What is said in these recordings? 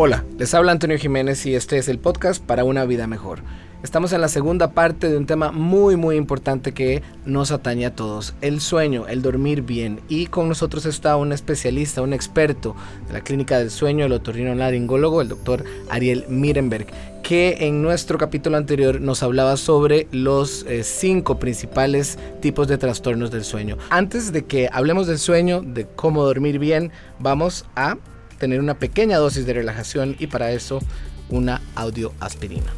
Hola, les habla Antonio Jiménez y este es el podcast para una vida mejor. Estamos en la segunda parte de un tema muy muy importante que nos atañe a todos, el sueño, el dormir bien. Y con nosotros está un especialista, un experto de la clínica del sueño, el otorrinolaringólogo, el doctor Ariel Mirenberg, que en nuestro capítulo anterior nos hablaba sobre los eh, cinco principales tipos de trastornos del sueño. Antes de que hablemos del sueño, de cómo dormir bien, vamos a tener una pequeña dosis de relajación y para eso una audioaspirina.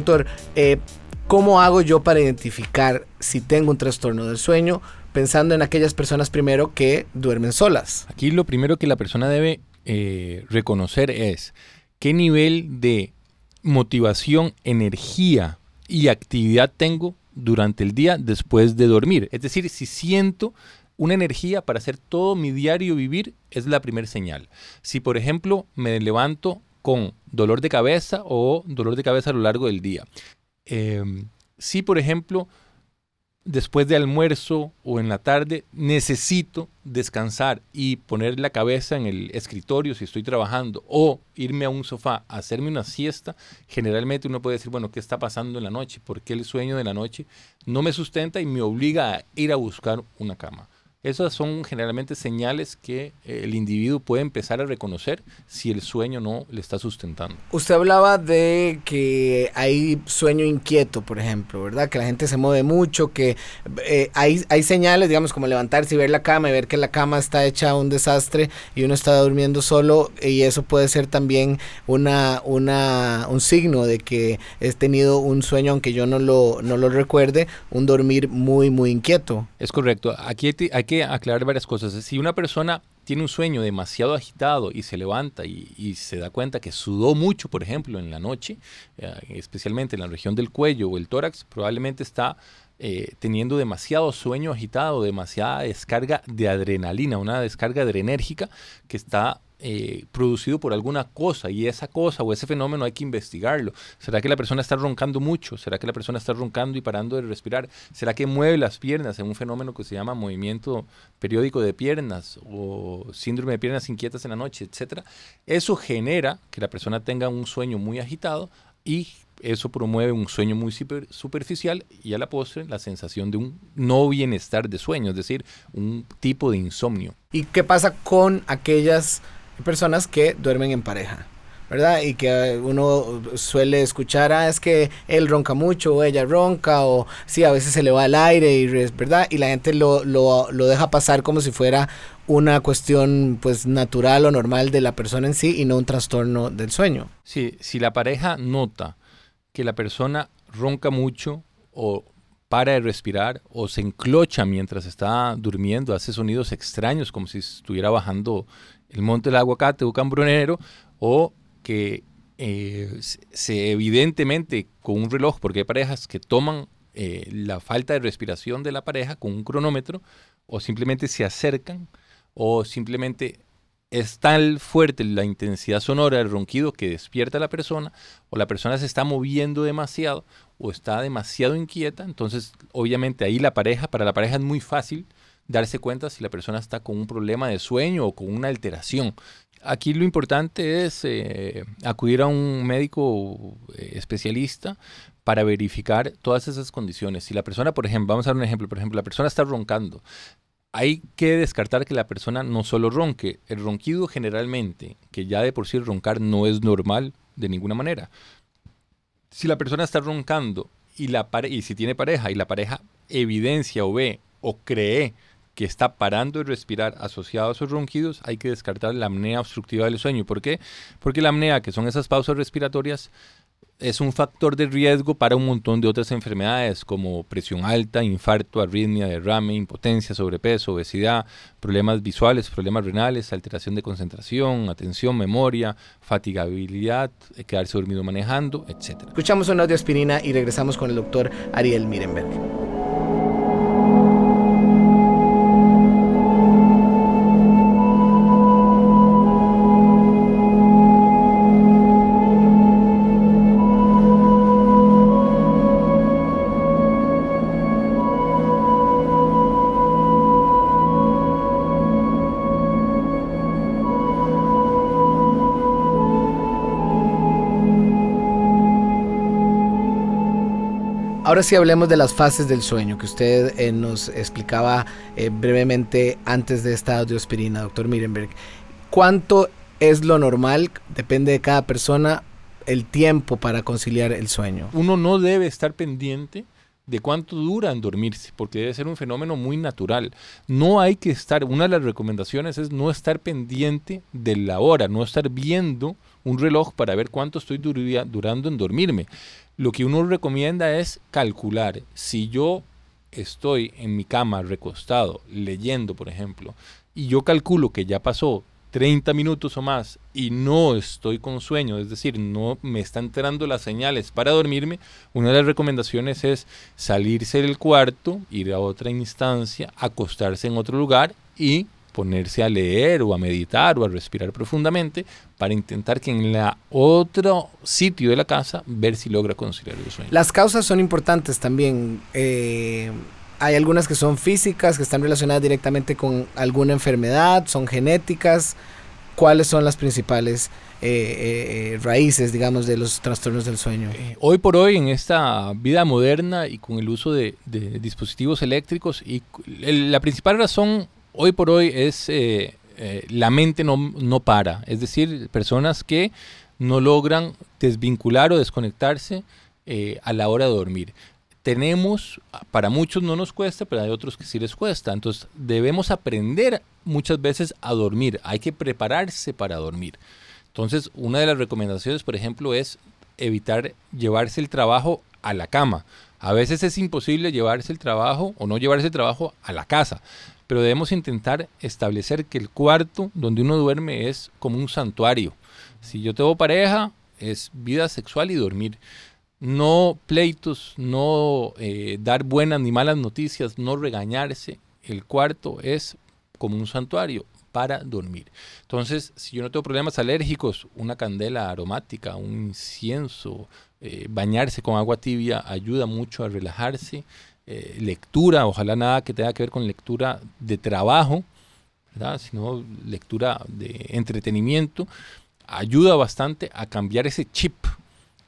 Doctor, eh, ¿cómo hago yo para identificar si tengo un trastorno del sueño? Pensando en aquellas personas primero que duermen solas. Aquí lo primero que la persona debe eh, reconocer es qué nivel de motivación, energía y actividad tengo durante el día después de dormir. Es decir, si siento una energía para hacer todo mi diario vivir, es la primera señal. Si, por ejemplo, me levanto con dolor de cabeza o dolor de cabeza a lo largo del día. Em, si, por ejemplo, después de almuerzo o en la tarde necesito descansar y poner la cabeza en el escritorio si estoy trabajando o irme a un sofá a hacerme una siesta, generalmente uno puede decir, bueno, ¿qué está pasando en la noche? ¿Por qué el sueño de la noche no me sustenta y me obliga a ir a buscar una cama? Esas son generalmente señales que eh, el individuo puede empezar a reconocer si el sueño no le está sustentando. Usted hablaba de que hay sueño inquieto, por ejemplo, ¿verdad? Que la gente se mueve mucho, que eh, hay, hay señales, digamos, como levantarse y ver la cama y ver que la cama está hecha un desastre y uno está durmiendo solo y eso puede ser también una, una, un signo de que he tenido un sueño, aunque yo no lo, no lo recuerde, un dormir muy, muy inquieto. Es correcto. Aquí hay que aclarar varias cosas. Si una persona tiene un sueño demasiado agitado y se levanta y, se da cuenta que sudó mucho, por ejemplo, en la noche, eh, especialmente en la región del cuello o el tórax, probablemente está eh, teniendo demasiado sueño agitado, demasiada descarga de adrenalina, una descarga adrenérgica que está eh, producido por alguna cosa y esa cosa o ese fenómeno hay que investigarlo. ¿Será que la persona está roncando mucho? ¿Será que la persona está roncando y parando de respirar? ¿Será que mueve las piernas en un fenómeno que se llama movimiento periódico de piernas o síndrome de piernas inquietas en la noche, etcétera? Eso genera que la persona tenga un sueño muy agitado y eso promueve un sueño muy superficial y a la postre la sensación de un no bienestar de sueño, es decir, un tipo de insomnio. ¿Y qué pasa con aquellas personas que duermen en pareja. ¿verdad? Y que uno suele escuchar, ah, es que él ronca mucho o ella ronca o sí, a veces se le va el aire, y, ¿verdad? Y la gente lo, lo, lo deja pasar como si fuera una cuestión pues natural o normal de la persona en sí y no un trastorno del sueño. Sí, si la pareja nota que la persona ronca mucho o para de respirar o se enclocha mientras está durmiendo, hace sonidos extraños como si estuviera bajando el monte del aguacate o cambronero, o que eh, se evidentemente con un reloj, porque hay parejas que toman eh, la falta de respiración de la pareja con un cronómetro, o simplemente se acercan, o simplemente es tan fuerte la intensidad sonora del ronquido que despierta a la persona, o la persona se está moviendo demasiado, o está demasiado inquieta, entonces obviamente ahí la pareja, para la pareja es muy fácil darse cuenta si la persona está con un problema de sueño o con una alteración. Aquí lo importante es eh, acudir a un médico eh, especialista para verificar todas esas condiciones. Si la persona, por ejemplo, vamos a dar un ejemplo, por ejemplo, la persona está roncando, hay que descartar que la persona no solo ronque. El ronquido generalmente, que ya de por sí roncar no es normal de ninguna manera. Si la persona está roncando y, la y si tiene pareja y la pareja evidencia o ve o cree que está parando de respirar asociado a esos ronquidos, hay que descartar la apnea obstructiva del sueño. ¿Por qué? Porque la apnea, que son esas pausas respiratorias, es un factor de riesgo para un montón de otras enfermedades como presión alta, infarto, arritmia, derrame, impotencia, sobrepeso, obesidad, problemas visuales, problemas renales, alteración de concentración, atención, memoria, fatigabilidad, eh, quedarse dormido manejando, etc. Escuchamos un audio aspirina y regresamos con el doctor Ariel Mirenberg. Ahora sí hablemos de las fases del sueño que usted eh, nos explicaba eh, brevemente antes de esta audioaspirina, doctor Mirenberg. ¿Cuánto es lo normal? Depende de cada persona el tiempo para conciliar el sueño. Uno no debe estar pendiente de cuánto dura en dormirse, porque debe ser un fenómeno muy natural. No hay que estar, una de las recomendaciones es no estar pendiente de la hora, no estar viendo un reloj para ver cuánto estoy durando en dormirme lo que uno recomienda es calcular. Si yo estoy en mi cama recostado leyendo, por ejemplo, y yo calculo que ya pasó 30 minutos o más y no estoy con sueño, es decir, no me están entrando las señales para dormirme, una de las recomendaciones es salirse del cuarto, ir a otra instancia, acostarse en otro lugar y ponerse a leer o a meditar o a respirar profundamente para intentar que en la otro sitio de la casa ver si logra conciliar el sueño. Las causas son importantes también. Eh, hay algunas que son físicas, que están relacionadas directamente con alguna enfermedad, son genéticas. ¿Cuáles son las principales eh, eh, raíces, digamos, de los trastornos del sueño? hoy por hoy, en esta vida moderna y con el uso de, dispositivos eléctricos, y la principal razón hoy por hoy es eh, eh, la mente no, no, para, es decir, personas que no logran desvincular o desconectarse eh, a la hora de dormir. Tenemos, para muchos no nos cuesta, pero hay otros que sí les cuesta. Entonces debemos aprender muchas veces a dormir, hay que prepararse para dormir. Entonces una de las recomendaciones, por ejemplo, es evitar llevarse el trabajo a la cama. A veces es imposible llevarse el trabajo o no llevarse el trabajo a la casa pero debemos intentar establecer que el cuarto donde uno duerme es como un santuario. Si yo tengo pareja, es vida sexual y dormir. No pleitos, no eh, dar buenas ni malas noticias, no regañarse. El cuarto es como un santuario para dormir. Entonces, si yo no tengo problemas alérgicos, una candela aromática, un incienso, eh, bañarse con agua tibia ayuda mucho a relajarse. Eh, lectura, ojalá nada que tenga que ver con lectura de trabajo, sino lectura de entretenimiento, ayuda bastante a cambiar ese chip,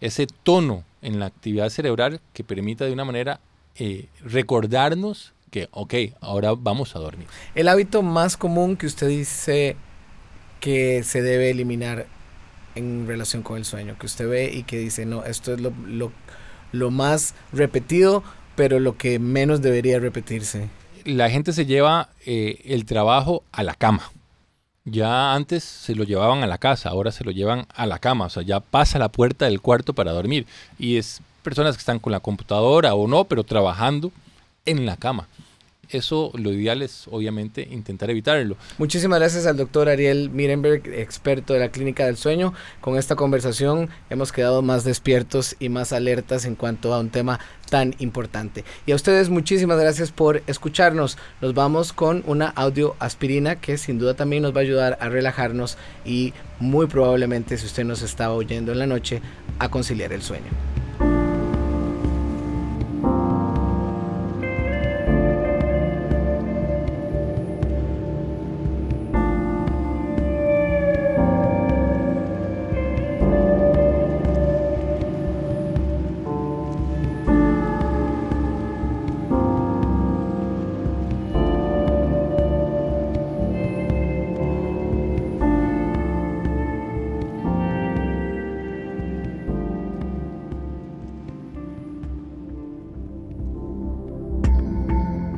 ese tono en la actividad cerebral que permita de una manera eh, recordarnos que, ok, ahora vamos a dormir. El hábito más común que usted dice que se debe eliminar en relación con el sueño, que usted ve y que dice, no, esto es lo, lo, lo más repetido pero lo que menos debería repetirse. La gente se lleva eh, el trabajo a la cama. Ya antes se lo llevaban a la casa, ahora se lo llevan a la cama, o sea, ya pasa la puerta del cuarto para dormir. Y es personas que están con la computadora o no, pero trabajando en la cama eso lo ideal es obviamente intentar evitarlo. Muchísimas gracias al doctor Ariel Mirenberg, experto de la Clínica del Sueño. Con esta conversación hemos quedado más despiertos y más alertas en cuanto a un tema tan importante. Y a ustedes muchísimas gracias por escucharnos. Nos vamos con una audio aspirina que sin duda también nos va a ayudar a relajarnos y muy probablemente si usted nos estaba oyendo en la noche a conciliar el sueño.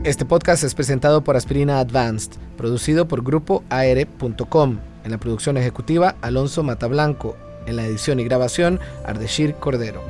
Este podcast es presentado por Aspirina Advanced, producido por Grupo AR.com. En la producción ejecutiva, Alonso Matablanco. En la edición y grabación, Ardeshir Cordero.